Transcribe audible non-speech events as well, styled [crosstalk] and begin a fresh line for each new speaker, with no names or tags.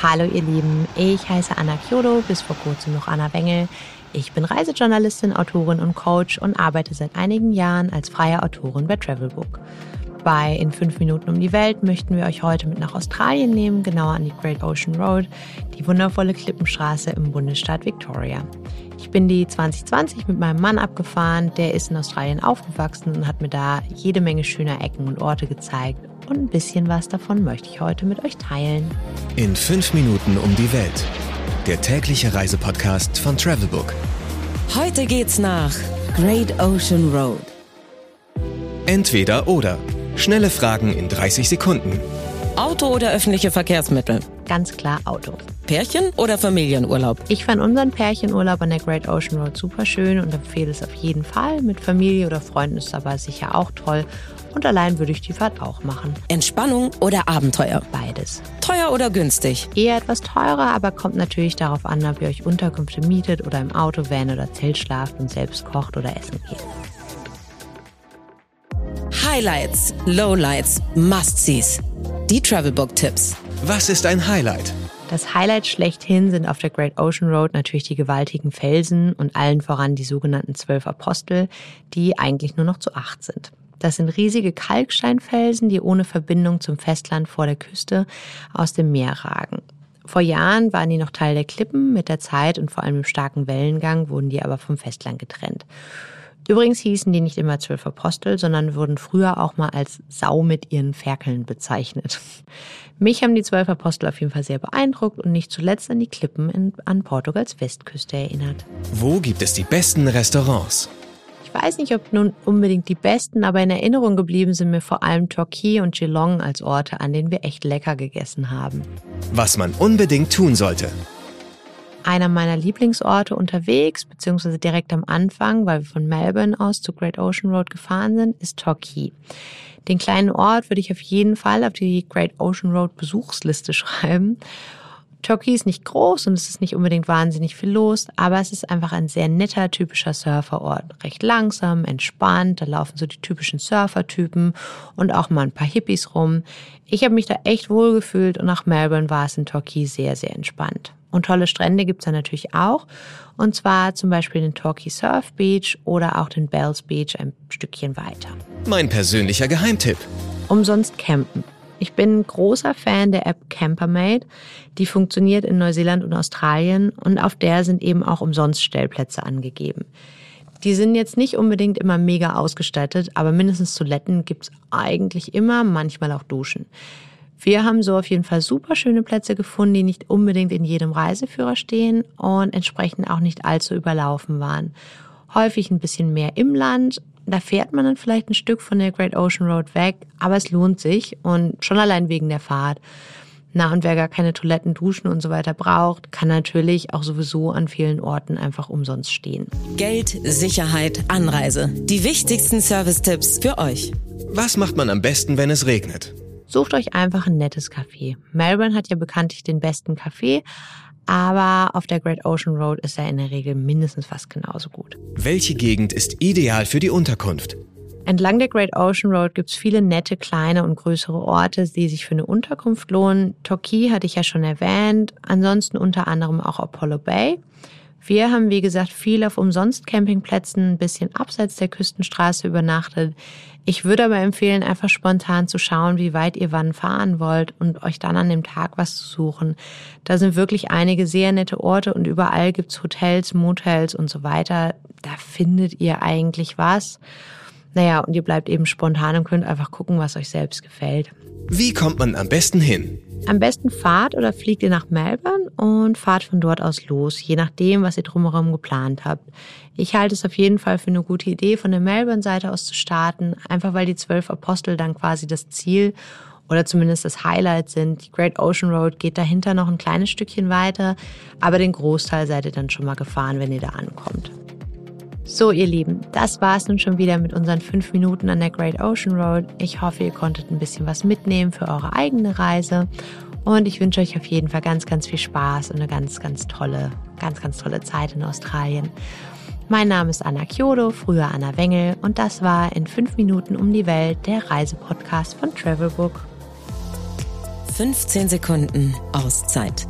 Hallo ihr Lieben, ich heiße Anna Kyodo, bis vor kurzem noch Anna Wengel. Ich bin Reisejournalistin, Autorin und Coach und arbeite seit einigen Jahren als freie Autorin bei Travelbook. Bei In 5 Minuten um die Welt möchten wir euch heute mit nach Australien nehmen, genauer an die Great Ocean Road, die wundervolle Klippenstraße im Bundesstaat Victoria. Ich bin die 2020 mit meinem Mann abgefahren, der ist in Australien aufgewachsen und hat mir da jede Menge schöner Ecken und Orte gezeigt und ein bisschen was davon möchte ich heute mit euch teilen.
In fünf Minuten um die Welt. Der tägliche Reisepodcast von Travelbook.
Heute geht's nach Great Ocean Road.
Entweder oder. Schnelle Fragen in 30 Sekunden.
Auto oder öffentliche Verkehrsmittel?
Ganz klar Auto.
Pärchen oder Familienurlaub?
Ich fand unseren Pärchenurlaub an der Great Ocean Road super schön und empfehle es auf jeden Fall. Mit Familie oder Freunden ist aber sicher auch toll. Und allein würde ich die Fahrt auch machen.
Entspannung oder Abenteuer?
Beides.
Teuer oder günstig?
Eher etwas teurer, aber kommt natürlich darauf an, ob ihr euch Unterkünfte mietet oder im Auto, Van oder Zelt schlaft und selbst kocht oder essen geht.
Highlights, Lowlights, Must-Sees. Die Travelbook-Tipps.
Was ist ein Highlight?
Das Highlight schlechthin sind auf der Great Ocean Road natürlich die gewaltigen Felsen und allen voran die sogenannten zwölf Apostel, die eigentlich nur noch zu acht sind. Das sind riesige Kalksteinfelsen, die ohne Verbindung zum Festland vor der Küste aus dem Meer ragen. Vor Jahren waren die noch Teil der Klippen, mit der Zeit und vor allem im starken Wellengang wurden die aber vom Festland getrennt. Übrigens hießen die nicht immer zwölf Apostel, sondern wurden früher auch mal als Sau mit ihren Ferkeln bezeichnet. Mich haben die zwölf Apostel auf jeden Fall sehr beeindruckt und nicht zuletzt an die Klippen in, an Portugals Westküste erinnert.
Wo gibt es die besten Restaurants?
Ich weiß nicht, ob nun unbedingt die besten, aber in Erinnerung geblieben sind mir vor allem Torquay und Geelong als Orte, an denen wir echt lecker gegessen haben.
Was man unbedingt tun sollte.
Einer meiner Lieblingsorte unterwegs, beziehungsweise direkt am Anfang, weil wir von Melbourne aus zu Great Ocean Road gefahren sind, ist Torquay. Den kleinen Ort würde ich auf jeden Fall auf die Great Ocean Road Besuchsliste [laughs] schreiben. Torquay ist nicht groß und es ist nicht unbedingt wahnsinnig viel los, aber es ist einfach ein sehr netter, typischer Surferort. Recht langsam, entspannt, da laufen so die typischen Surfertypen und auch mal ein paar Hippies rum. Ich habe mich da echt wohl gefühlt und nach Melbourne war es in Torquay sehr, sehr entspannt. Und tolle Strände gibt's da natürlich auch. Und zwar zum Beispiel den Torquay Surf Beach oder auch den Bells Beach ein Stückchen weiter.
Mein persönlicher Geheimtipp.
Umsonst campen. Ich bin ein großer Fan der App Campermate. Die funktioniert in Neuseeland und Australien und auf der sind eben auch umsonst Stellplätze angegeben. Die sind jetzt nicht unbedingt immer mega ausgestattet, aber mindestens Toiletten gibt's eigentlich immer, manchmal auch Duschen. Wir haben so auf jeden Fall super schöne Plätze gefunden, die nicht unbedingt in jedem Reiseführer stehen und entsprechend auch nicht allzu überlaufen waren. Häufig ein bisschen mehr im Land. Da fährt man dann vielleicht ein Stück von der Great Ocean Road weg, aber es lohnt sich und schon allein wegen der Fahrt. Na, und wer gar keine Toiletten, Duschen und so weiter braucht, kann natürlich auch sowieso an vielen Orten einfach umsonst stehen.
Geld, Sicherheit, Anreise. Die wichtigsten Service-Tipps für euch.
Was macht man am besten, wenn es regnet?
Sucht euch einfach ein nettes Café. Melbourne hat ja bekanntlich den besten Kaffee, aber auf der Great Ocean Road ist er in der Regel mindestens fast genauso gut.
Welche Gegend ist ideal für die Unterkunft?
Entlang der Great Ocean Road gibt's viele nette kleine und größere Orte, die sich für eine Unterkunft lohnen. Torquay hatte ich ja schon erwähnt, ansonsten unter anderem auch Apollo Bay. Wir haben, wie gesagt, viel auf umsonst Campingplätzen ein bisschen abseits der Küstenstraße übernachtet. Ich würde aber empfehlen, einfach spontan zu schauen, wie weit ihr wann fahren wollt und euch dann an dem Tag was zu suchen. Da sind wirklich einige sehr nette Orte und überall gibt's Hotels, Motels und so weiter. Da findet ihr eigentlich was. Naja, und ihr bleibt eben spontan und könnt einfach gucken, was euch selbst gefällt.
Wie kommt man am besten hin?
Am besten fahrt oder fliegt ihr nach Melbourne und fahrt von dort aus los, je nachdem, was ihr drumherum geplant habt. Ich halte es auf jeden Fall für eine gute Idee, von der Melbourne-Seite aus zu starten, einfach weil die zwölf Apostel dann quasi das Ziel oder zumindest das Highlight sind. Die Great Ocean Road geht dahinter noch ein kleines Stückchen weiter, aber den Großteil seid ihr dann schon mal gefahren, wenn ihr da ankommt. So, ihr Lieben, das war's nun schon wieder mit unseren fünf Minuten an der Great Ocean Road. Ich hoffe, ihr konntet ein bisschen was mitnehmen für eure eigene Reise. Und ich wünsche euch auf jeden Fall ganz, ganz viel Spaß und eine ganz, ganz tolle, ganz, ganz tolle Zeit in Australien. Mein Name ist Anna Kyodo, früher Anna Wengel, und das war in fünf Minuten um die Welt der Reisepodcast von Travelbook.
15 Sekunden Auszeit.